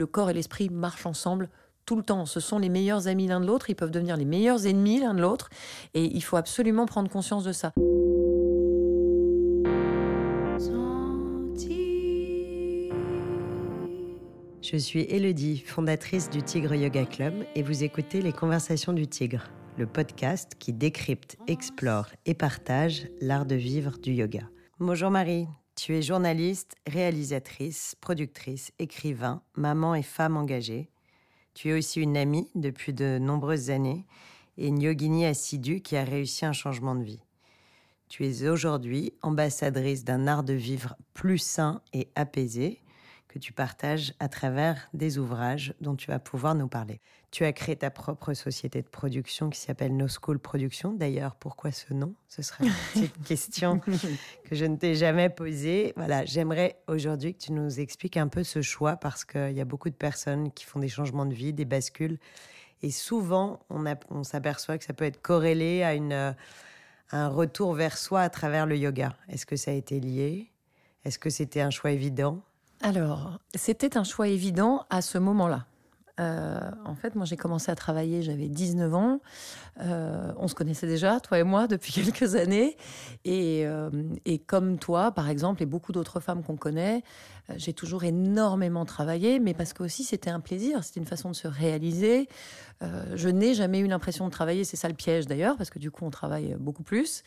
le corps et l'esprit marchent ensemble tout le temps. Ce sont les meilleurs amis l'un de l'autre, ils peuvent devenir les meilleurs ennemis l'un de l'autre, et il faut absolument prendre conscience de ça. Je suis Elodie, fondatrice du Tigre Yoga Club, et vous écoutez Les Conversations du Tigre, le podcast qui décrypte, explore et partage l'art de vivre du yoga. Bonjour Marie, tu es journaliste, réalisatrice, productrice, écrivain, maman et femme engagée. Tu es aussi une amie depuis de nombreuses années et une yogini assidue qui a réussi un changement de vie. Tu es aujourd'hui ambassadrice d'un art de vivre plus sain et apaisé que tu partages à travers des ouvrages dont tu vas pouvoir nous parler. Tu as créé ta propre société de production qui s'appelle No School Production. D'ailleurs, pourquoi ce nom? Ce sera une petite question que je ne t'ai jamais posée. Voilà, j'aimerais aujourd'hui que tu nous expliques un peu ce choix parce qu'il y a beaucoup de personnes qui font des changements de vie, des bascules. Et souvent, on, on s'aperçoit que ça peut être corrélé à une, un retour vers soi à travers le yoga. Est-ce que ça a été lié? Est-ce que c'était un choix évident? Alors, c'était un choix évident à ce moment-là. Euh, en fait, moi, j'ai commencé à travailler, j'avais 19 ans. Euh, on se connaissait déjà, toi et moi, depuis quelques années. Et, euh, et comme toi, par exemple, et beaucoup d'autres femmes qu'on connaît, j'ai toujours énormément travaillé, mais parce que aussi c'était un plaisir, c'était une façon de se réaliser. Je n'ai jamais eu l'impression de travailler, c'est ça le piège d'ailleurs, parce que du coup, on travaille beaucoup plus.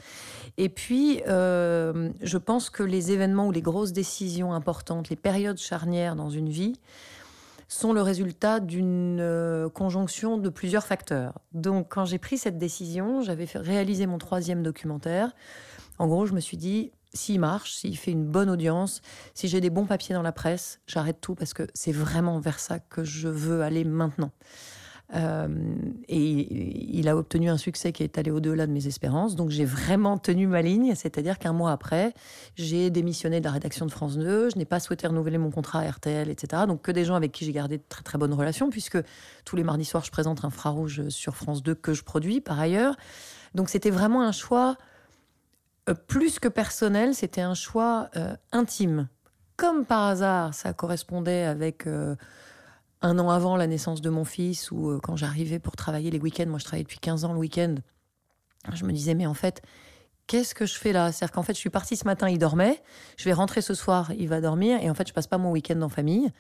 Et puis, je pense que les événements ou les grosses décisions importantes, les périodes charnières dans une vie, sont le résultat d'une euh, conjonction de plusieurs facteurs. Donc, quand j'ai pris cette décision, j'avais réalisé mon troisième documentaire. En gros, je me suis dit, s'il marche, s'il fait une bonne audience, si j'ai des bons papiers dans la presse, j'arrête tout parce que c'est vraiment vers ça que je veux aller maintenant. Euh, et il a obtenu un succès qui est allé au-delà de mes espérances. Donc j'ai vraiment tenu ma ligne, c'est-à-dire qu'un mois après, j'ai démissionné de la rédaction de France 2, je n'ai pas souhaité renouveler mon contrat à RTL, etc. Donc que des gens avec qui j'ai gardé de très très bonnes relations, puisque tous les mardis soirs, je présente Infrarouge sur France 2 que je produis par ailleurs. Donc c'était vraiment un choix euh, plus que personnel, c'était un choix euh, intime. Comme par hasard, ça correspondait avec... un an avant la naissance de mon fils, ou euh, quand j'arrivais pour travailler les week-ends, moi je travaillais depuis 15 ans le week-end, je me disais, mais en fait, qu'est-ce que je fais là? C'est-à-dire qu'en fait, je suis partie ce matin, il dormait, je vais rentrer ce soir, il va dormir, et en fait, je passe pas mon week-end en famille.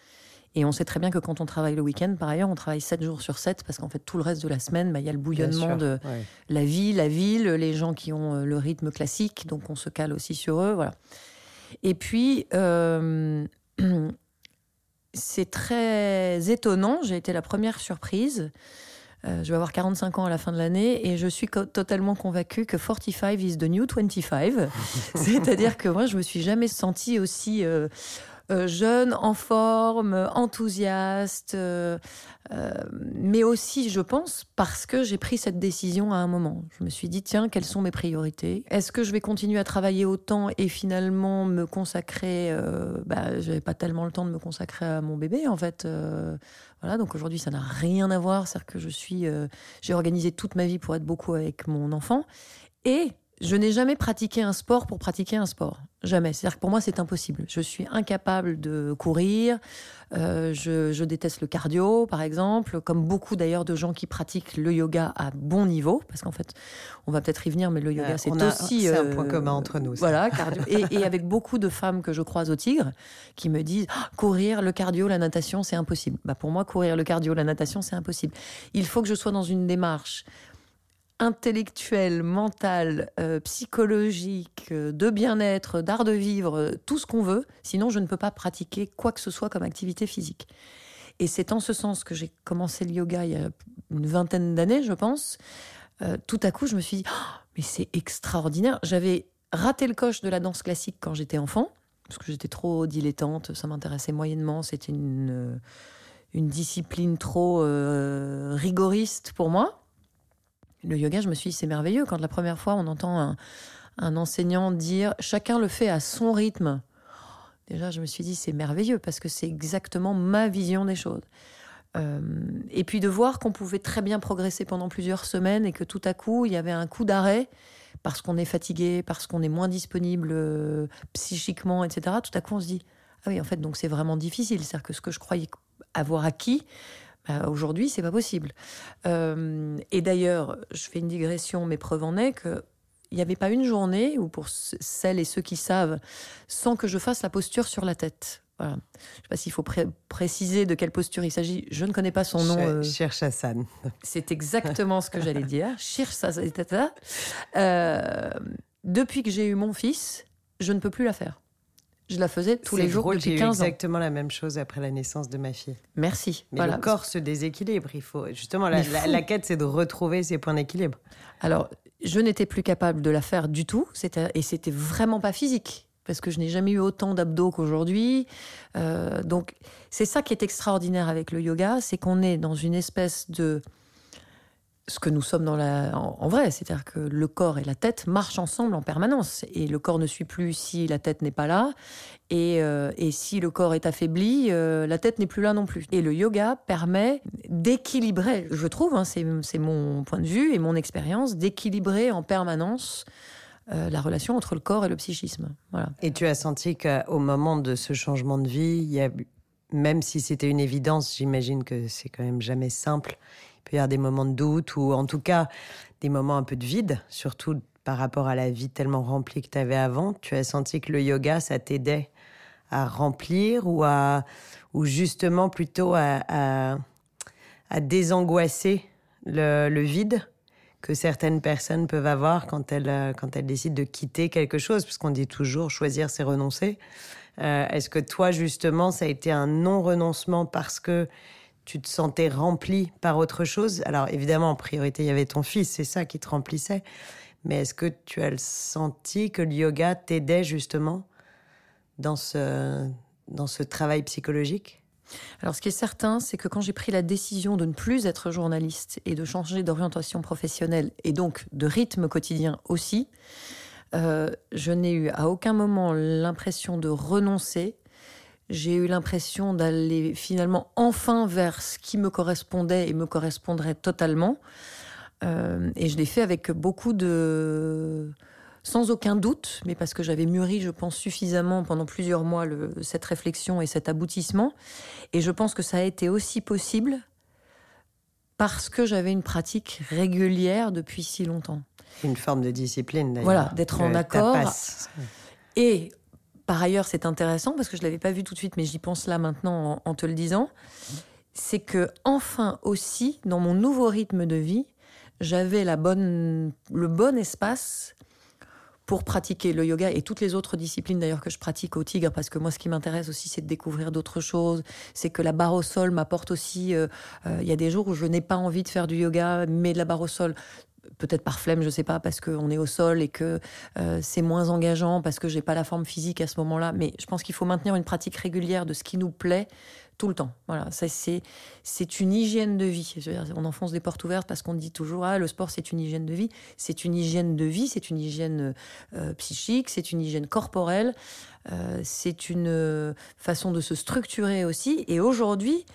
Et on sait très bien que quand on travaille le week-end, par ailleurs, on travaille 7 jours sur 7, parce qu'en fait, tout le reste de la semaine, bah, il y a le bouillonnement de la vie, la ville, les gens qui ont euh, le rythme classique, donc on se cale aussi sur eux, voilà. Et puis, euh, c'est très étonnant. J'ai été la première surprise. Euh, je vais avoir 45 ans à la fin de l'année et je suis totalement convaincue que 45 is the new 25. C'est-à-dire que moi, je me suis jamais sentie aussi euh, euh, jeune, en forme, enthousiaste, euh, euh, mais aussi, je pense, parce que j'ai pris cette décision à un moment. Je me suis dit, tiens, quelles sont mes priorités? Est-ce que je vais continuer à travailler autant et finalement me consacrer euh, bah, J'avais pas tellement le temps de me consacrer à mon bébé, en fait. Voilà, donc aujourd'hui, ça n'a rien à voir. C'est-à-dire que je suis, j'ai organisé toute ma vie pour être beaucoup avec mon enfant et je n'ai jamais pratiqué un sport pour pratiquer un sport. Jamais. C'est-à-dire que pour moi, c'est impossible. Je suis incapable de courir. Euh, je, je, déteste le cardio, par exemple, comme beaucoup d'ailleurs de gens qui pratiquent le yoga à bon niveau, parce qu'en fait, on va peut-être y venir, mais le yoga, euh, c'est aussi... C'est un point euh, commun entre nous. Ça. Voilà, cardio. et, et, avec beaucoup de femmes que je croise au Tigre, qui me disent ah, courir, le cardio, la natation, c'est impossible. Bah, pour moi, courir, le cardio, la natation, c'est impossible. Il faut que je sois dans une démarche intellectuel, mental, euh, psychologique, euh, de bien-être, d'art de vivre, euh, tout ce qu'on veut. Sinon, je ne peux pas pratiquer quoi que ce soit comme activité physique. Et c'est en ce sens que j'ai commencé le yoga il y a une vingtaine d'années, je pense. tout à coup, je me suis dit, oh, mais c'est extraordinaire. J'avais raté le coche de la danse classique quand j'étais enfant, parce que j'étais trop dilettante, ça m'intéressait moyennement, c'était une discipline trop rigoriste pour moi le yoga, je me suis dit, c'est merveilleux. Quand la première fois, on entend un, enseignant dire, chacun le fait à son rythme. Déjà, je me suis dit, c'est merveilleux parce que c'est exactement ma vision des choses. Euh, et puis de voir qu'on pouvait très bien progresser pendant plusieurs semaines et que tout à coup, il y avait un coup d'arrêt parce qu'on est fatigué, parce qu'on est moins disponible euh, psychiquement, etc. Tout à coup, on se dit, ah oui, en fait, donc c'est vraiment difficile. C'est-à-dire que ce que je croyais avoir acquis. Bah, Aujourd'hui, c'est pas possible. Euh, et d'ailleurs, je fais une digression, mais preuve en est que il n'y avait pas une journée où, pour celles et ceux qui savent, sans que je fasse la posture sur la tête. Voilà. Je ne sais pas s'il faut préciser de quelle posture il s'agit. Je ne connais pas son nom. Euh... Hassan. C'est exactement ce que j'allais dire. Shirshassan. Euh, depuis que j'ai eu mon fils, je ne peux plus la faire. Je la faisais tous les jours depuis 15 ans. exactement la même chose après la naissance de ma fille. Merci. Mais le corps se déséquilibre. Il faut justement la, la, quête, c'est de retrouver ses points d'équilibre. Alors, je n'étais plus capable de la faire du tout. Et c'était vraiment pas physique parce que je n'ai jamais eu autant d'abdos qu'aujourd'hui. Euh, donc, c'est ça qui est extraordinaire avec le yoga, c'est qu'on est dans une espèce de ce que nous sommes dans la, en, vrai, c'est-à-dire que le corps et la tête marchent ensemble en permanence, et le corps ne suit plus si la tête n'est pas là, et, euh, et, si le corps est affaibli, euh, la tête n'est plus là non plus. Et le yoga permet d'équilibrer, je trouve, hein, c'est mon point de vue et mon expérience, d'équilibrer en permanence euh, la relation entre le corps et le psychisme. Voilà. Et tu as senti qu'au moment de ce changement de vie, il y a, même si c'était une évidence, j'imagine que c'est quand même jamais simple, il peut y avoir des moments de doute ou en tout cas des moments un peu de vide, surtout par rapport à la vie tellement remplie que tu avais avant. Tu as senti que le yoga, ça t'aidait à remplir ou, à, ou justement plutôt à, à, désangoisser le, le vide que certaines personnes peuvent avoir quand elles, euh, quand elles décident de quitter quelque chose, puisqu'on dit toujours choisir, c'est renoncer. Euh, est-ce que toi, justement, ça a été un non-renoncement parce que tu te sentais rempli par autre chose Alors, évidemment, en priorité, il y avait ton fils, c'est ça qui te remplissait. Mais est-ce que tu as senti que le yoga t'aidait justement dans ce, dans ce travail psychologique? Alors, ce qui est certain, c'est que quand j'ai pris la décision de ne plus être journaliste et de changer d'orientation professionnelle et donc de rythme quotidien aussi, euh, je n'ai eu à aucun moment l'impression de renoncer. J'ai eu l'impression d'aller finalement enfin vers ce qui me correspondait et me correspondrait totalement. Euh, et je l'ai fait avec beaucoup de sans aucun doute, mais parce que j'avais mûri, je pense, suffisamment pendant plusieurs mois cette réflexion et cet aboutissement. Et je pense que ça a été aussi possible parce que j'avais une pratique régulière depuis si longtemps. Une forme de discipline, d'ailleurs. Voilà, d'être en accord. Et par ailleurs, c'est intéressant parce que je l'avais pas vu tout de suite, mais j'y pense là maintenant en, te le disant. C'est que enfin aussi, dans mon nouveau rythme de vie, j'avais la bonne, le bon espace pour pratiquer le yoga et toutes les autres disciplines d'ailleurs que je pratique au Tigre, parce que moi ce qui m'intéresse aussi c'est de découvrir d'autres choses, c'est que la barre au sol m'apporte aussi, euh, euh, il y a des jours où je n'ai pas envie de faire du yoga, mais de la barre au sol, peut-être par flemme, je sais pas, parce qu'on est au sol et que euh, c'est moins engageant, parce que j'ai pas la forme physique à ce moment-là. Mais je pense qu'il faut maintenir une pratique régulière de ce qui nous plaît tout le temps. Voilà, c'est c'est une hygiène de vie. On enfonce des portes ouvertes parce qu'on dit toujours ah le sport c'est une hygiène de vie. C'est une hygiène de vie, c'est une hygiène euh, psychique, c'est une hygiène corporelle, euh, c'est une façon de se structurer aussi. Et aujourd'hui,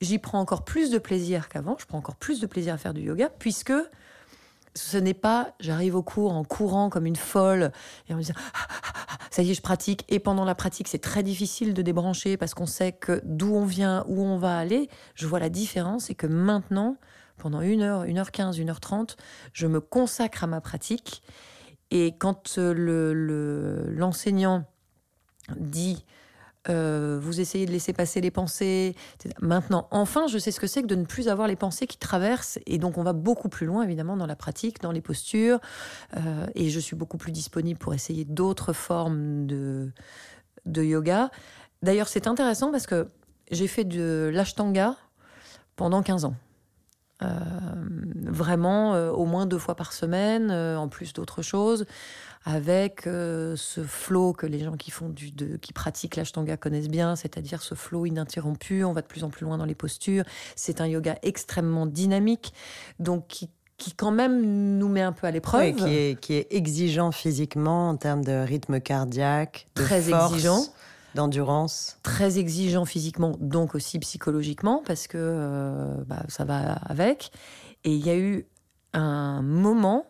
j'y prends encore plus de plaisir qu'avant. Je prends encore plus de plaisir à faire du yoga puisque ce n'est pas j'arrive au cours en courant comme une folle et en me disant ça y est je pratique. Et pendant la pratique c'est très difficile de débrancher parce qu'on sait que d'où on vient où on va aller. Je vois la différence et que maintenant pendant une heure une heure quinze une heure trente je me consacre à ma pratique. Et quand le l'enseignant dit euh, vous essayez de laisser passer les pensées. Maintenant, enfin, je sais ce que c'est que de ne plus avoir les pensées qui traversent. Et donc, on va beaucoup plus loin, évidemment, dans la pratique, dans les postures. Euh, et je suis beaucoup plus disponible pour essayer d'autres formes de, yoga. D'ailleurs, c'est intéressant parce que j'ai fait de l'ashtanga pendant 15 ans. Euh, vraiment, au moins deux fois par semaine, en plus d'autres choses avec euh, ce flow que les gens qui font du, de, qui pratiquent l'ashtanga connaissent bien, c'est-à-dire ce flow ininterrompu. On va de plus en plus loin dans les postures. C'est un yoga extrêmement dynamique, donc qui qui quand même nous met un peu à l'épreuve. qui, est, qui est exigeant physiquement en termes de rythme cardiaque, de très exigeant, d'endurance. Très exigeant physiquement, donc aussi psychologiquement, parce que euh, bah, ça va avec. Et il y a eu un moment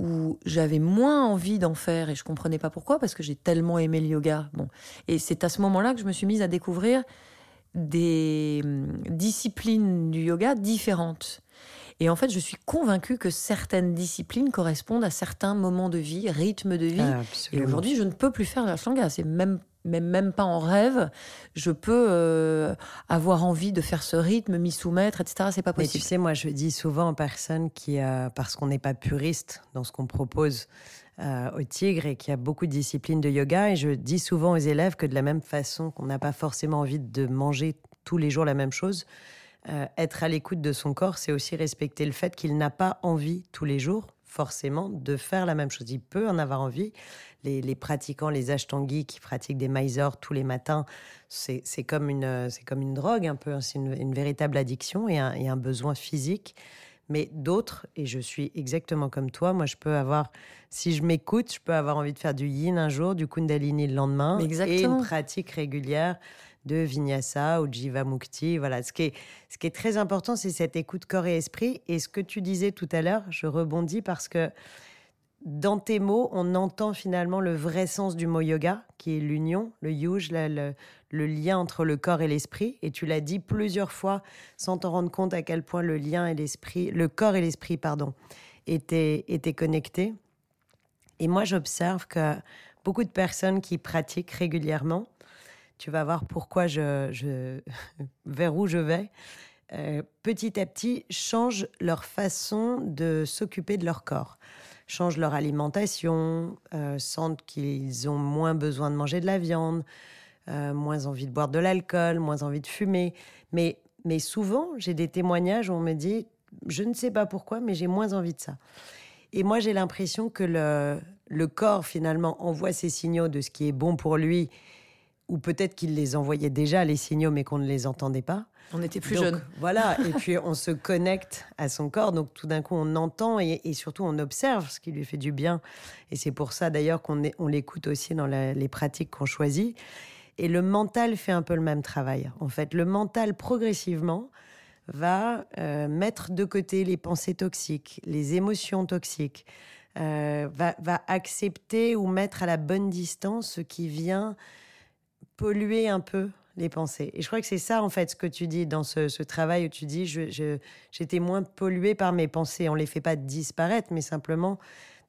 où j'avais moins envie d'en faire et je comprenais pas pourquoi parce que j'ai tellement aimé le yoga. Bon, et c'est à ce moment-là que je me suis mise à découvrir des hum, disciplines du yoga différentes. Et en fait, je suis convaincue que certaines disciplines correspondent à certains moments de vie, rythmes de vie. et aujourd'hui, je ne peux plus faire la shanga. C'est même même, même pas en rêve, je peux euh, avoir envie de faire ce rythme, m'y soumettre, etc. C'est pas possible. Mais tu sais, moi, je dis souvent aux personnes qui, euh, parce qu'on n'est pas puriste dans ce qu'on propose euh, au Tigre et qu'il y a beaucoup de disciplines de yoga, et je dis souvent aux élèves que de la même façon qu'on n'a pas forcément envie de manger tous les jours la même chose, être à l'écoute de son corps, c'est aussi respecter le fait qu'il n'a pas envie tous les jours, forcément, de faire la même chose. Il peut en avoir envie. Les, pratiquants, les ashtangis qui pratiquent des Mysore tous les matins, c'est comme, une, comme une drogue un peu, hein. c'est une, véritable addiction et un, et un besoin physique mais d'autres, et je suis exactement comme toi, moi je peux avoir, si je m'écoute, je peux avoir envie de faire du yin un jour, du kundalini le lendemain, et une pratique régulière de Vinyasa ou Jivamukti. Voilà, ce qui est, très important, c'est cette écoute corps et esprit. Et ce que tu disais tout à l'heure, je rebondis parce que dans tes mots, on entend finalement le vrai sens du mot yoga, qui est l'union, le yuj, le, lien entre le corps et l'esprit. Et tu l'as dit plusieurs fois sans t'en rendre compte à quel point le lien et l'esprit, le corps et l'esprit, pardon, étaient connectés. Et moi, j'observe que beaucoup de personnes qui pratiquent régulièrement, tu vas voir pourquoi je, vers où je vais. Euh, petit à petit, changent leur façon de s'occuper de leur corps, changent leur alimentation, euh, sentent qu'ils ont moins besoin de manger de la viande, euh, moins envie de boire de l'alcool, moins envie de fumer. Mais, mais souvent, j'ai des témoignages où on me dit, je ne sais pas pourquoi, mais j'ai moins envie de ça. Et moi, j'ai l'impression que le, le corps, finalement, envoie ses signaux de ce qui est bon pour lui ou peut-être qu'il les envoyait déjà, les signaux, mais qu'on ne les entendait pas. On était plus jeunes. Voilà, et puis on se connecte à son corps, donc tout d'un coup on entend et, surtout on observe ce qui lui fait du bien. Et c'est pour ça d'ailleurs qu'on on l'écoute aussi dans les pratiques qu'on choisit. Et le mental fait un peu le même travail. En fait, le mental progressivement va euh, mettre de côté les pensées toxiques, les émotions toxiques, euh, va, va accepter ou mettre à la bonne distance ce qui vient polluer un peu les pensées. Et je crois que c'est ça, en fait, ce que tu dis dans ce, travail où tu dis, j'étais moins polluée par mes pensées. On les fait pas disparaître, mais simplement,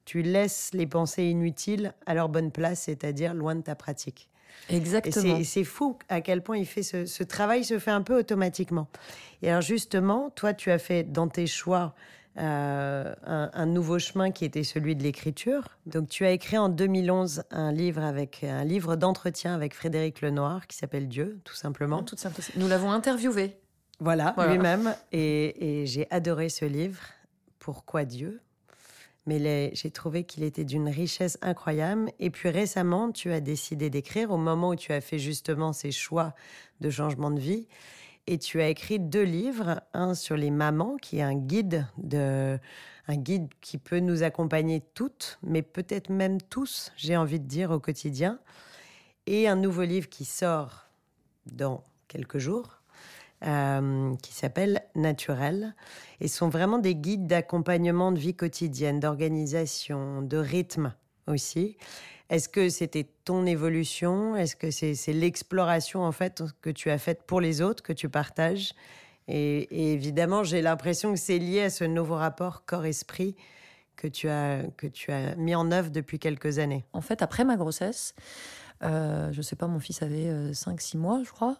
tu laisses les pensées inutiles à leur bonne place, c'est-à-dire loin de ta pratique. Exactement. Et c'est fou à quel point il fait ce, ce, travail se fait un peu automatiquement. Et alors justement, toi, tu as fait dans tes choix euh, un, nouveau chemin qui était celui de l'écriture. Donc tu as écrit en 2011 un livre avec un livre d'entretien avec Frédéric Lenoir qui s'appelle Dieu, tout simplement. tout Nous l'avons interviewé. Voilà, lui-même. Et, j'ai adoré ce livre. Pourquoi Dieu? Mais j'ai trouvé qu'il était d'une richesse incroyable. Et puis récemment, tu as décidé d'écrire au moment où tu as fait justement ces choix de changement de vie. Et tu as écrit deux livres, un sur les mamans, qui est un guide de, un guide qui peut nous accompagner toutes, mais peut-être même tous, j'ai envie de dire, au quotidien. Et un nouveau livre qui sort dans quelques jours, euh, qui s'appelle Naturel. Et sont vraiment des guides d'accompagnement de vie quotidienne, d'organisation, de rythme aussi. Est-ce que c'était ton évolution? Est-ce que c'est l'exploration en fait que tu as faite pour les autres, que tu partages? Et, évidemment, j'ai l'impression que c'est lié à ce nouveau rapport corps-esprit que tu as que tu as mis en œuvre depuis quelques années. En fait, après ma grossesse, euh, je sais pas, mon fils avait 5-6 euh, mois, je crois,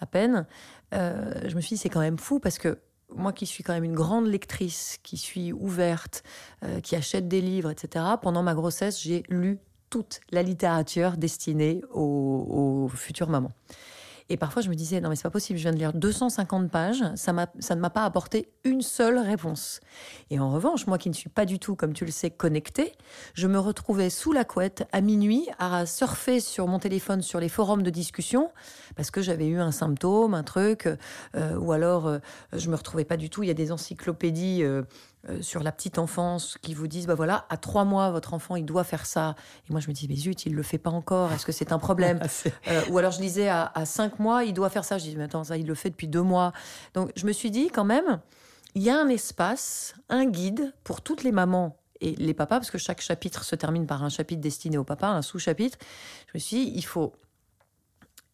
à peine. Euh, je me suis dit, c'est quand même fou parce que moi qui suis quand même une grande lectrice, qui suis ouverte, euh, qui achète des livres, etc., pendant ma grossesse, j'ai lu toute la littérature destinée aux, futures mamans. Et parfois, je me disais, non, mais c'est pas possible, je viens de lire 250 pages, ça, ça ne m'a pas apporté une seule réponse. Et en revanche, moi qui ne suis pas du tout, comme tu le sais, connectée, je me retrouvais sous la couette à minuit à surfer sur mon téléphone sur les forums de discussion parce que j'avais eu un symptôme, un truc, euh, ou alors euh, je me retrouvais pas du tout. Il y a des encyclopédies. Euh, euh, sur la petite enfance qui vous disent bah voilà à trois mois votre enfant il doit faire ça. Et moi je me dis mais zut il le fait pas encore. Est-ce que c'est un problème euh, ou alors je disais à, cinq mois il doit faire ça. Je dis mais attends ça il le fait depuis deux mois. Donc je me suis dit quand même il y a un espace un guide pour toutes les mamans et les papas parce que chaque chapitre se termine par un chapitre destiné au papa un sous-chapitre. Je me suis dit il faut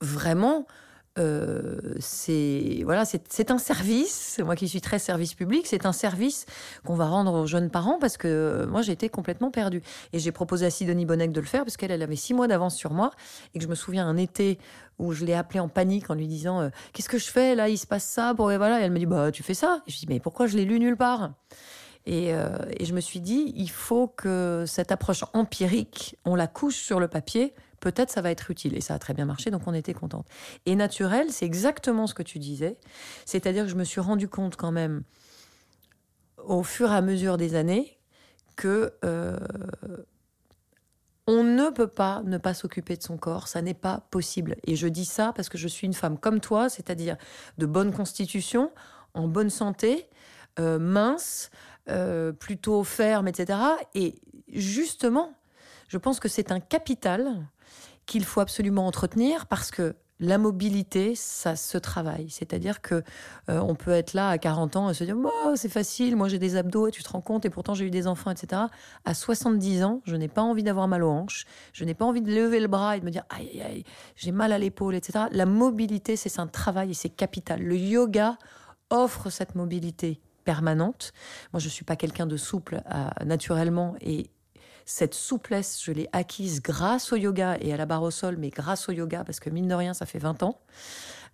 vraiment euh, c'est voilà, c'est un service. Moi qui suis très service public, c'est un service qu'on va rendre aux jeunes parents parce que moi j'ai été complètement perdue. Et j'ai proposé à Sidonie Bonnec de le faire parce qu'elle elle avait six mois d'avance sur moi et que je me souviens un été où je l'ai appelée en panique en lui disant euh, qu'est-ce que je fais là, il se passe ça, bon et voilà. Et elle me dit bah tu fais ça. Et je dis mais pourquoi je l'ai lu nulle part? Et, euh, et, je me suis dit, il faut que cette approche empirique, on la couche sur le papier peut-être ça va être utile. Et ça a très bien marché, donc on était contente. Et naturel, c'est exactement ce que tu disais. C'est-à-dire que je me suis rendu compte quand même, au fur et à mesure des années, que euh, on ne peut pas ne pas s'occuper de son corps, ça n'est pas possible. Et je dis ça parce que je suis une femme comme toi, c'est-à-dire de bonne constitution, en bonne santé, euh, mince, euh, plutôt ferme, etc. Et justement, je pense que c'est un capital qu'il faut absolument entretenir parce que la mobilité, ça se travaille. C'est-à-dire que euh, on peut être là à 40 ans et se dire oh, c'est facile, moi j'ai des abdos et tu te rends compte et pourtant j'ai eu des enfants, etc. À 70 ans, je n'ai pas envie d'avoir mal aux hanches, je n'ai pas envie de lever le bras et de me dire aïe aïe, j'ai mal à l'épaule, etc. La mobilité, c'est un travail et c'est capital. Le yoga offre cette mobilité permanente. Moi, je suis pas quelqu'un de souple naturellement et cette souplesse, je l'ai acquise grâce au yoga et à la barre au sol, mais grâce au yoga, parce que mine de rien, ça fait 20 ans.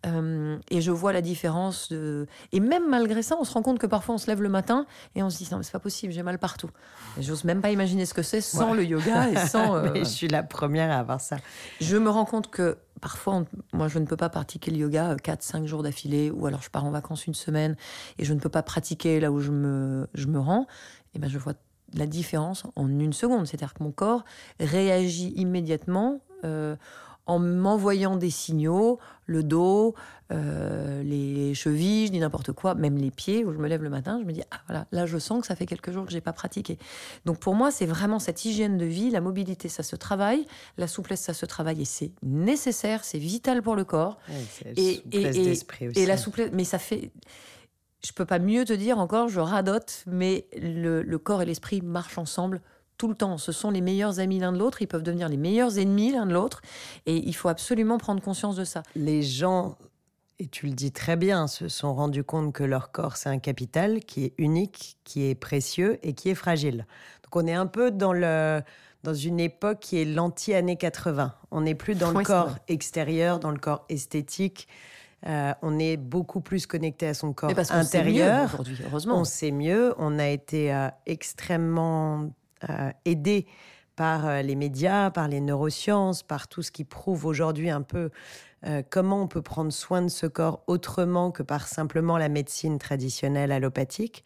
Euh, et je vois la différence de. Et même malgré ça, on se rend compte que parfois on se lève le matin et on se dit non, mais c'est pas possible, j'ai mal partout. J'ose même pas imaginer ce que c'est sans le yoga et sans. Euh, je suis la première à avoir ça. Je me rends compte que parfois, moi, je ne peux pas pratiquer le yoga 4-5 euh, jours d'affilée, ou alors je pars en vacances une semaine et je ne peux pas pratiquer là où je me, je me rends. Et ben, je vois la différence en une seconde. C'est-à-dire que mon corps réagit immédiatement euh, en m'envoyant des signaux, le dos, euh, les chevilles, je dis n'importe quoi, même les pieds, où je me lève le matin, je me dis, ah voilà, là je sens que ça fait quelques jours que j'ai pas pratiqué. Donc pour moi, c'est vraiment cette hygiène de vie, la mobilité, ça se travaille, la souplesse, ça se travaille, et c'est nécessaire, c'est vital pour le corps. et, et, et la souplesse, mais ça fait je peux pas mieux te dire encore, je radote, mais le, corps et l'esprit marchent ensemble tout le temps. Ce sont les meilleurs amis l'un de l'autre, ils peuvent devenir les meilleurs ennemis l'un de l'autre, et il faut absolument prendre conscience de ça. Les gens, et tu le dis très bien, se sont rendus compte que leur corps, c'est un capital qui est unique, qui est précieux et qui est fragile. Donc on est un peu dans le dans une époque qui est l'anti-année 80. On n'est plus dans le corps extérieur, dans le corps esthétique. Euh, on est beaucoup plus connecté à son corps intérieur. aujourd'hui, heureusement. On sait mieux. On a été euh, extrêmement euh, aidé par les médias, par les neurosciences, par tout ce qui prouve aujourd'hui un peu comment on peut prendre soin de ce corps autrement que par simplement la médecine traditionnelle allopathique.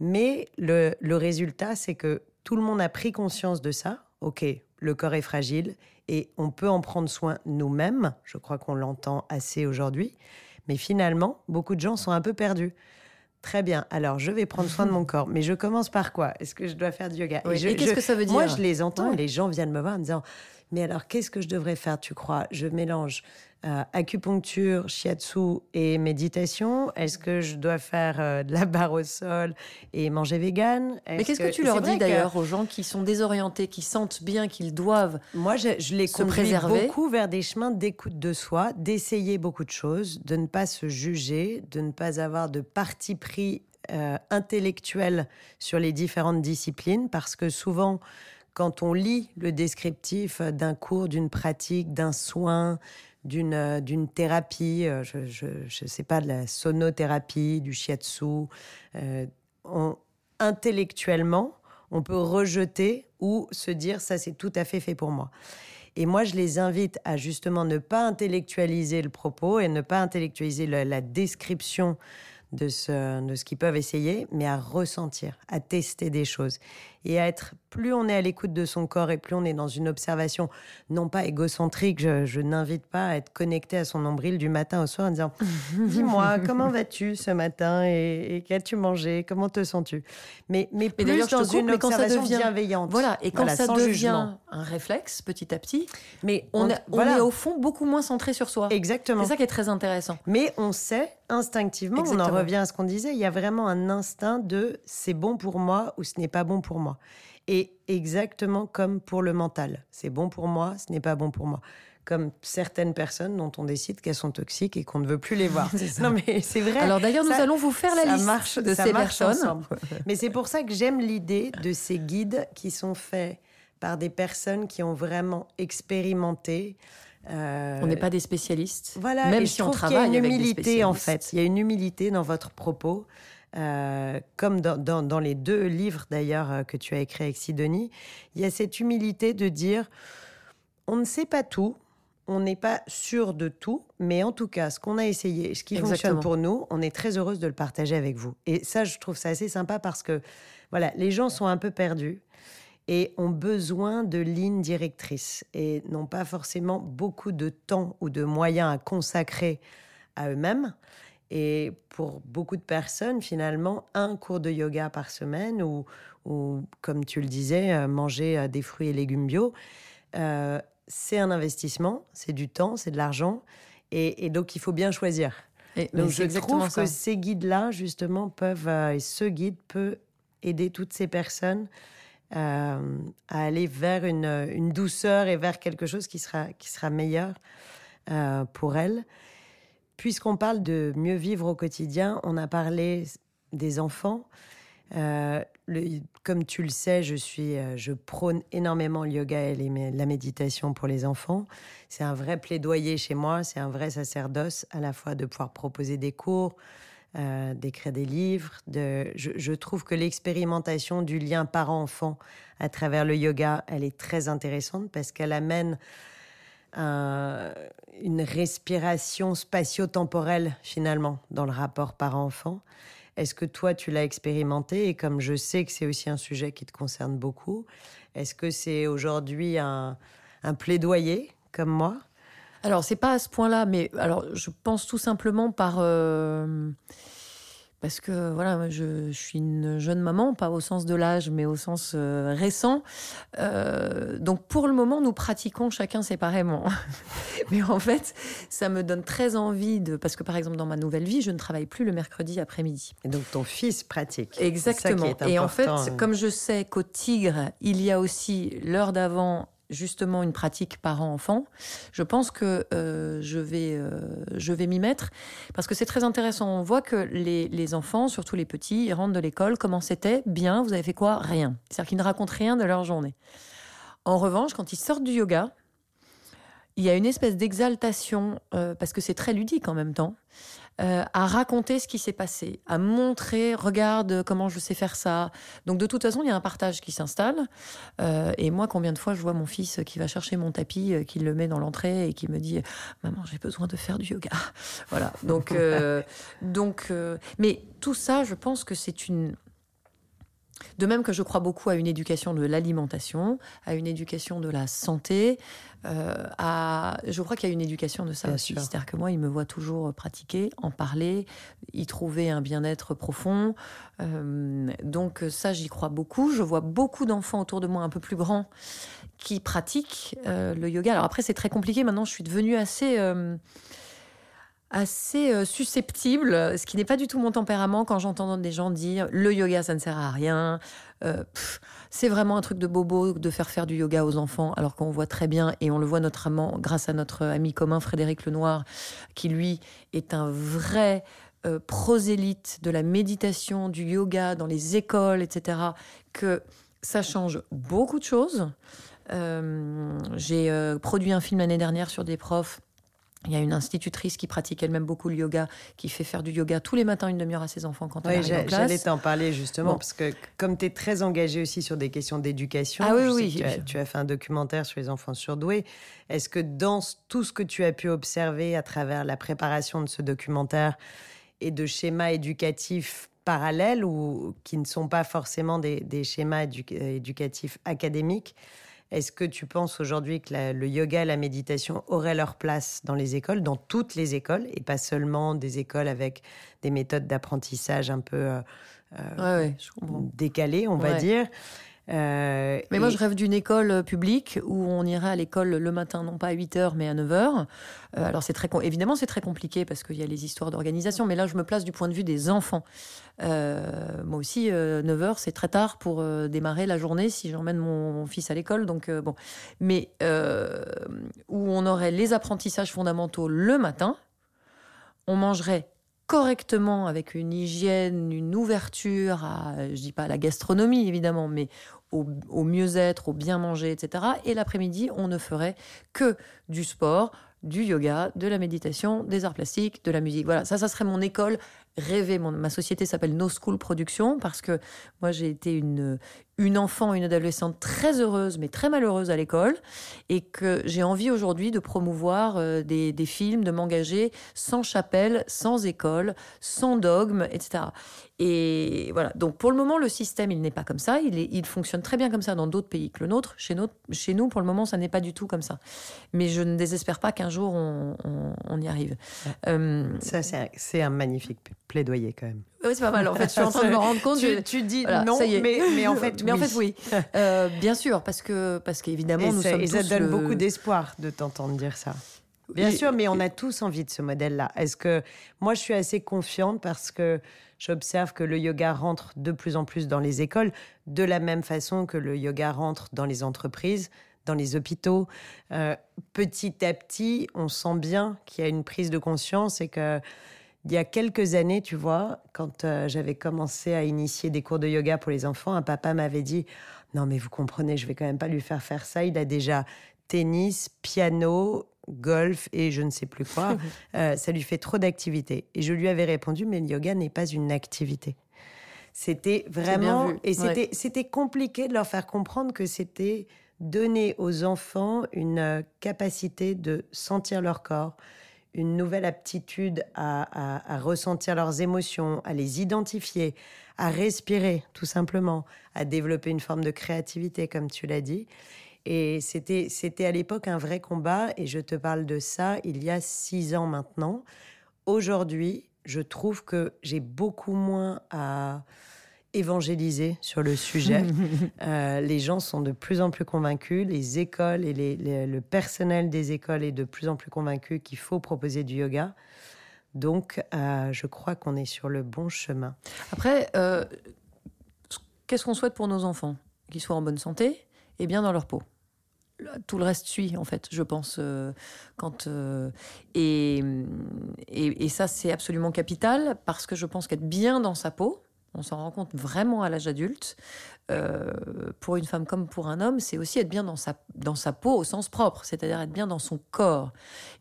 Mais le, le résultat, c'est que tout le monde a pris conscience de ça. OK, le corps est fragile et on peut en prendre soin nous-mêmes. Je crois qu'on l'entend assez aujourd'hui. Mais finalement, beaucoup de gens sont un peu perdus. Très bien. Alors, je vais prendre soin de mon corps. Mais je commence par quoi? Est-ce que je dois faire du yoga? Et, qu'est-ce que ça veut dire? Moi, je les entends. Les gens viennent me voir en me disant Mais alors, qu'est-ce que je devrais faire, tu crois? Je mélange euh, acupuncture, shiatsu et méditation. Est-ce que je dois faire euh, de la barre au sol et manger vegan? Mais qu'est-ce que, tu leur dis d'ailleurs aux gens qui sont désorientés, qui sentent bien qu'ils doivent Moi, je, je les conduis beaucoup vers des chemins d'écoute de soi, d'essayer beaucoup de choses, de ne pas se juger, de ne pas avoir de parti pris euh, intellectuel sur les différentes disciplines, parce que souvent, quand on lit le descriptif d'un cours, d'une pratique, d'un soin, d'une euh, d'une thérapie, euh, je, je, sais pas, de la sonothérapie, du shiatsu. Euh, intellectuellement, on peut rejeter ou se dire ça c'est tout à fait fait pour moi. Et moi, je les invite à justement ne pas intellectualiser le propos et ne pas intellectualiser la description de ce, de ce qu'ils peuvent essayer, mais à ressentir, à tester des choses et à être, plus on est à l'écoute de son corps et plus on est dans une observation, non pas égocentrique, je, n'invite pas à être connecté à son nombril du matin au soir en disant Dis-moi, comment vas-tu ce matin et, qu'as-tu mangé Comment te sens-tu? Mais, mais, plus dans une observation bienveillante. Voilà, et quand ça devient un réflexe petit à petit, mais on, on est au fond beaucoup moins centré sur soi. Exactement. C'est ça qui est très intéressant. Mais on sait instinctivement, on en revient à ce qu'on disait, il y a vraiment un instinct de c'est bon pour moi ou ce n'est pas bon pour moi. Et exactement comme pour le mental, c'est bon pour moi, ce n'est pas bon pour moi. comme certaines personnes dont on décide qu'elles sont toxiques et qu'on ne veut plus les voir. non, mais c'est vrai. Alors d'ailleurs, nous allons vous faire la liste marche, de ces personnes. mais c'est pour ça que j'aime l'idée de ces guides qui sont faits par des personnes qui ont vraiment expérimenté. Euh, on n'est pas des spécialistes. Voilà, même si on travaille il y a une humilité en fait. Il y a une humilité dans votre propos. Euh, comme dans, dans, les deux livres d'ailleurs euh, que tu as écrits avec Sidonie, il y a cette humilité de dire on ne sait pas tout, on n'est pas sûr de tout, mais en tout cas, ce qu'on a essayé, ce qui fonctionne pour nous, on est très heureuse de le partager avec vous. Et ça, je trouve ça assez sympa parce que, voilà, les gens sont un peu perdus et ont besoin de lignes directrices et n'ont pas forcément beaucoup de temps ou de moyens à consacrer à eux-mêmes. Et pour beaucoup de personnes, finalement, un cours de yoga par semaine ou, comme tu le disais, euh, manger euh, des fruits et légumes bio, euh, c'est un investissement, c'est du temps, c'est de l'argent, et, donc il faut bien choisir. Et, donc je trouve que ces guides-là, justement, peuvent, euh, et ce guide peut aider toutes ces personnes euh, à aller vers une, douceur et vers quelque chose qui sera, qui sera meilleur pour elles. Puisqu'on parle de mieux vivre au quotidien, on a parlé des enfants. Euh, comme tu le sais, je euh, je prône énormément le yoga et la méditation pour les enfants. C'est un vrai plaidoyer chez moi, c'est un vrai sacerdoce à la fois de pouvoir proposer des cours, euh, d'écrire des livres. De, je, trouve que l'expérimentation du lien parent-enfant à travers le yoga, elle est très intéressante parce qu'elle amène une respiration spatio-temporelle finalement dans le rapport parent-enfant. Est-ce que toi, tu l'as expérimenté? Et comme je sais que c'est aussi un sujet qui te concerne beaucoup, est-ce que c'est aujourd'hui un, plaidoyer comme moi? Alors, c'est pas à ce point-là, mais alors je pense tout simplement par. Euh, parce que voilà, je, suis une jeune maman, pas au sens de l'âge, mais au sens euh, récent. Euh, donc pour le moment, nous pratiquons chacun séparément. mais en fait, ça me donne très envie de, parce que par exemple dans ma nouvelle vie, je ne travaille plus le mercredi après-midi. Et donc ton fils pratique. Exactement. Et en fait, comme je sais qu'au Tigre, il y a aussi l'heure d'avant justement une pratique parent-enfant, je pense que euh, je vais, euh, je vais m'y mettre parce que c'est très intéressant. On voit que les, les, enfants, surtout les petits, rentrent de l'école. Comment c'était? Bien. Vous avez fait quoi? Rien. C'est-à-dire qu'ils ne racontent rien de leur journée. En revanche, quand ils sortent du yoga, il y a une espèce d'exaltation euh, parce que c'est très ludique en même temps. Euh, à raconter ce qui s'est passé, à montrer, regarde comment je sais faire ça. Donc de toute façon, il y a un partage qui s'installe. Euh, et moi, combien de fois je vois mon fils qui va chercher mon tapis, euh, qui le met dans l'entrée et qui me dit "Maman, j'ai besoin de faire du yoga." voilà. Donc, donc, mais tout ça, je pense que c'est une de même que je crois beaucoup à une éducation de l'alimentation, à une éducation de la santé, euh, à, je crois qu'il y a une éducation de ça aussi. C'est-à-dire que moi, il me voit toujours pratiquer, en parler, y trouver un bien-être profond. Euh, donc ça, j'y crois beaucoup. Je vois beaucoup d'enfants autour de moi un peu plus grands qui pratiquent euh, le yoga. Alors après, c'est très compliqué. Maintenant, je suis devenue assez assez euh, susceptible, ce qui n'est pas du tout mon tempérament quand j'entends des gens dire le yoga ça ne sert à rien, euh, c'est vraiment un truc de bobo de faire faire du yoga aux enfants, alors qu'on voit très bien et on le voit notamment grâce à notre ami commun Frédéric Lenoir, qui lui est un vrai euh, prosélyte de la méditation, du yoga dans les écoles, etc. Que ça change beaucoup de choses. J'ai produit un film l'année dernière sur des profs il y a une institutrice qui pratique elle-même beaucoup le yoga, qui fait faire du yoga tous les matins une demi-heure à ses enfants quand elle arrive en classe. J'allais t'en parler justement, parce que comme tu es très engagée aussi sur des questions d'éducation, ah, oui, oui, tu, as, fait un documentaire sur les enfants surdoués. Est-ce que dans tout ce que tu as pu observer à travers la préparation de ce documentaire et de schémas éducatifs parallèles ou qui ne sont pas forcément des, schémas éducatifs académiques, est-ce que tu penses aujourd'hui que le yoga et la méditation auraient leur place dans les écoles, dans toutes les écoles, et pas seulement des écoles avec des méthodes d'apprentissage un peu euh, euh, décalées, on va dire? Euh, mais moi, je rêve d'une école euh, publique où on irait à l'école le matin, non pas à 8 h, mais à 9 h. alors, c'est très, évidemment, c'est très compliqué parce qu'il y a les histoires d'organisation, mais là, je me place du point de vue des enfants. moi aussi, 9 h, c'est très tard pour démarrer la journée si j'emmène mon, fils à l'école. Donc, bon. Mais où on aurait les apprentissages fondamentaux le matin, on mangerait correctement avec une hygiène, une ouverture à, je dis pas la gastronomie évidemment, mais au, au mieux-être, au bien manger, etc. Et l'après-midi, on ne ferait que du sport, du yoga, de la méditation, des arts plastiques, de la musique. Voilà, ça, ça serait mon école rêvée. ma société s'appelle No School Production parce que moi, j'ai été une, une enfant, une adolescente très heureuse, mais très malheureuse à l'école, et que j'ai envie aujourd'hui de promouvoir euh, des, des, films, de m'engager sans chapelle, sans école, sans dogme, etc. Et voilà. Donc pour le moment, le système, il n'est pas comme ça. Il, il fonctionne très bien comme ça dans d'autres pays que le nôtre. Chez, notre, chez nous, pour le moment, ça n'est pas du tout comme ça. Mais je ne désespère pas qu'un jour on, on, y arrive. Euh, ça, c'est un, un magnifique plaidoyer quand même. Oui, c'est pas mal. En fait, je suis en train de me rendre compte. tu, tu dis non, Mais, mais, en fait, mais oui. en fait, oui. Euh, bien sûr, parce que parce qu'évidemment, nous sommes et ça donne beaucoup d'espoir de t'entendre dire ça. Bien sûr, mais on a tous envie de ce modèle-là. Est-ce que moi, je suis assez confiante parce que j'observe que le yoga rentre de plus en plus dans les écoles, de la même façon que le yoga rentre dans les entreprises, dans les hôpitaux. Euh, petit à petit, on sent bien qu'il y a une prise de conscience et que il y a quelques années, tu vois, quand euh, j'avais commencé à initier des cours de yoga pour les enfants, un papa m'avait dit Non, mais vous comprenez, je vais quand même pas lui faire faire ça. Il a déjà tennis, piano, golf et je ne sais plus quoi. Euh, ça lui fait trop d'activités. Et je lui avais répondu Mais le yoga n'est pas une activité. C'était vraiment. Et c'était c'était compliqué de leur faire comprendre que c'était donner aux enfants une euh, capacité de sentir leur corps, une nouvelle aptitude à, ressentir leurs émotions, à les identifier, à respirer tout simplement, à développer une forme de créativité, comme tu l'as dit. Et c'était, c'était à l'époque un vrai combat, et je te parle de ça il y a six ans maintenant. Aujourd'hui, je trouve que j'ai beaucoup moins à évangéliser sur le sujet. Euh, les gens sont de plus en plus convaincus, les écoles et le personnel des écoles est de plus en plus convaincu qu'il faut proposer du yoga. Donc, euh, je crois qu'on est sur le bon chemin. Après, euh, qu'est-ce qu'on souhaite pour nos enfants? Qu'ils soient en bonne santé et bien dans leur peau tout le reste suit en fait je pense quand et, et, et, ça c'est absolument capital parce que je pense qu'être bien dans sa peau on s'en rend compte vraiment à l'âge adulte. Euh, pour une femme comme pour un homme, c'est aussi être bien dans sa, dans sa peau au sens propre, c'est-à-dire être bien dans son corps.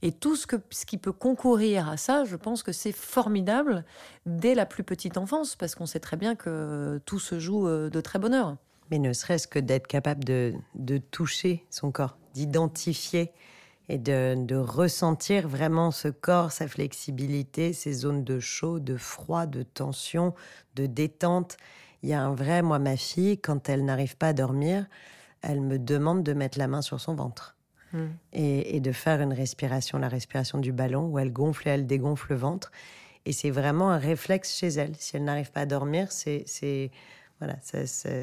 Et tout ce, que, ce qui peut concourir à ça, je pense que c'est formidable dès la plus petite enfance, parce qu'on sait très bien que tout se joue euh, de très bonne heure. Mais ne serait-ce que d'être capable de, de toucher son corps, d'identifier et de, ressentir vraiment ce corps, sa flexibilité, ses zones de chaud, de froid, de tension, de détente. Il y a un vrai, moi, ma fille, quand elle n'arrive pas à dormir, elle me demande de mettre la main sur son ventre. Hmm. Et, de faire une respiration, la respiration du ballon, où elle gonfle et elle dégonfle le ventre. Et c'est vraiment un réflexe chez elle. Si elle n'arrive pas à dormir, c'est voilà,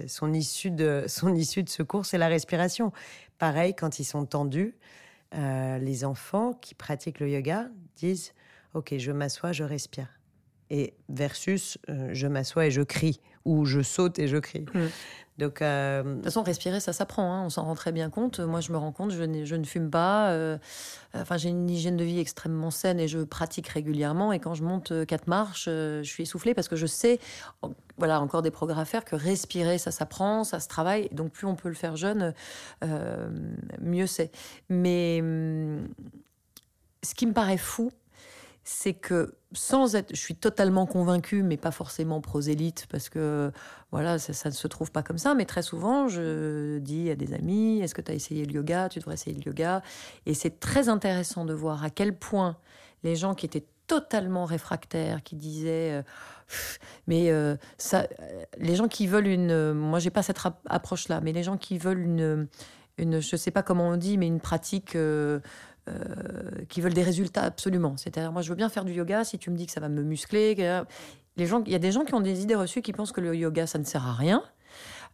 son issue de son issue de secours, c'est la respiration. Pareil, quand ils sont tendus, euh, les enfants qui pratiquent le yoga disent Ok, je m'assois, je respire. Et versus euh, je m'assois et je crie, ou je saute et je crie. Mm. Donc, euh, De toute façon, respirer, ça s'apprend. Hein. On s'en rend très bien compte. Moi, je me rends compte, je, je ne fume pas. enfin, j'ai une hygiène de vie extrêmement saine et je pratique régulièrement. Et quand je monte quatre marches, je suis essoufflée parce que je sais, voilà, encore des progrès à faire, que respirer, ça s'apprend, ça se travaille. Donc, plus on peut le faire jeune, mieux c'est. Mais hum, ce qui me paraît fou, c'est que sans être, je suis totalement convaincue, mais pas forcément prosélyte, parce que voilà, ça, ne se trouve pas comme ça. Mais très souvent, je dis à des amis Est-ce que tu as essayé le yoga? Tu devrais essayer le yoga. Et c'est très intéressant de voir à quel point les gens qui étaient totalement réfractaires, qui disaient euh, mais euh, ça, les gens qui veulent une, moi j'ai pas cette approche-là, mais les gens qui veulent une, une, je sais pas comment on dit, mais une pratique euh, euh, qui veulent des résultats absolument. C'est-à-dire, moi, je veux bien faire du yoga si tu me dis que ça va me muscler. Les gens, il y a des gens qui ont des idées reçues qui pensent que le yoga, ça ne sert à rien.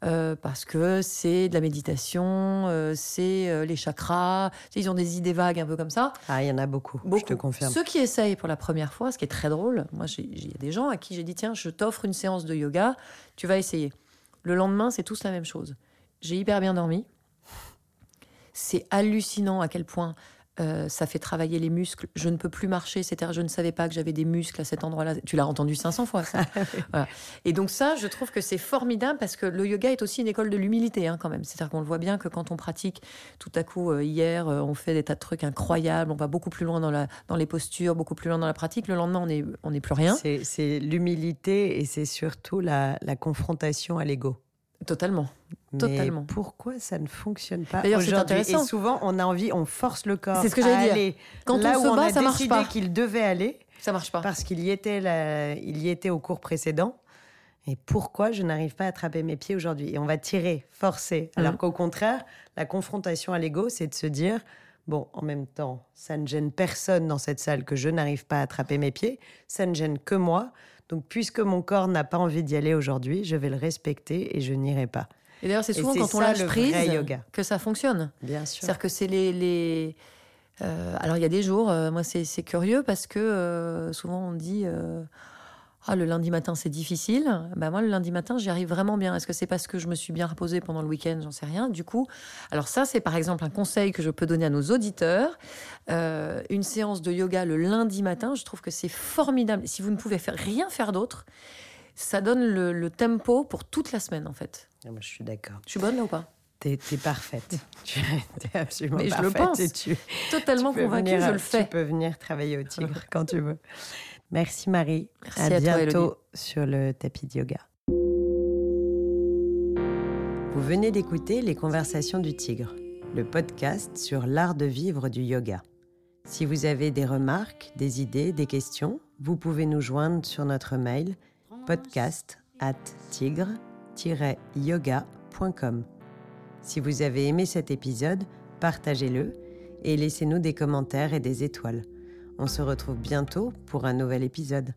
euh, parce que c'est de la méditation, euh, c'est euh, les chakras. Ils ont des idées vagues un peu comme ça. Ah, il y en a beaucoup, je te confirme. Ceux qui essayent pour la première fois, ce qui est très drôle, moi, il y a des gens à qui j'ai dit tiens, je t'offre une séance de yoga, tu vas essayer. Le lendemain, c'est tous la même chose. J'ai hyper bien dormi. C'est hallucinant à quel point euh, ça fait travailler les muscles. Je ne peux plus marcher, c'est-à-dire je ne savais pas que j'avais des muscles à cet endroit-là. Tu l'as entendu 500 fois, ça. Et donc ça, je trouve que c'est formidable parce que le yoga est aussi une école de l'humilité, hein, quand même. C'est-à-dire qu'on le voit bien que quand on pratique, tout à coup, euh, hier, euh, on fait des tas de trucs incroyables, on va beaucoup plus loin dans, la, dans les postures, beaucoup plus loin dans la pratique. Le lendemain, on n'est on est plus rien. C'est l'humilité et c'est surtout la, la confrontation à l'ego. Totalement. Totalement. pourquoi ça ne fonctionne pas aujourd'hui? Et souvent, on a envie, on force le corps. C'est ce que j'allais dire. Quand là on se où bat, on a ça marche pas. qu'il devait aller. Ça marche pas. Parce qu'il y était, il y était au cours précédent. Et pourquoi je n'arrive pas à attraper mes pieds aujourd'hui? Et on va tirer, forcer. Alors mmh. qu'au contraire, la confrontation à l'ego, c'est de se dire bon, en même temps, ça ne gêne personne dans cette salle que je n'arrive pas à attraper mes pieds. Ça ne gêne que moi. Donc, puisque mon corps n'a pas envie d'y aller aujourd'hui, je vais le respecter et je n'irai pas. Et d'ailleurs, c'est souvent quand on lâche prise que ça fonctionne. Bien sûr. C'est-à-dire que c'est les. Euh, alors, il y a des jours, euh, moi, c'est curieux parce que euh, souvent on dit ah, le lundi matin, c'est difficile. Ben moi, le lundi matin, j'y arrive vraiment bien. Est-ce que c'est parce que je me suis bien reposée pendant le week-end? J'en sais rien. Du coup, alors ça, c'est par exemple un conseil que je peux donner à nos auditeurs. Euh, une séance de yoga le lundi matin, je trouve que c'est formidable. Si vous ne pouvez faire, rien faire d'autre, ça donne le, tempo pour toute la semaine, en fait. Ah, je suis d'accord. Je suis bonne là ou pas? T'es es parfaite. tu es absolument Mais parfaite. Je le pense. tu, Totalement convaincue, je le fais. Tu peux venir travailler au Tigre quand tu veux. Merci Marie. à, bientôt sur le tapis de yoga. Vous venez d'écouter Les Conversations du Tigre, le podcast sur l'art de vivre du yoga. Si vous avez des remarques, des idées, des questions, vous pouvez nous joindre sur notre mail podcast at tigre-yoga.com. Si vous avez aimé cet épisode, partagez-le et laissez-nous des commentaires et des étoiles. On se retrouve bientôt pour un nouvel épisode.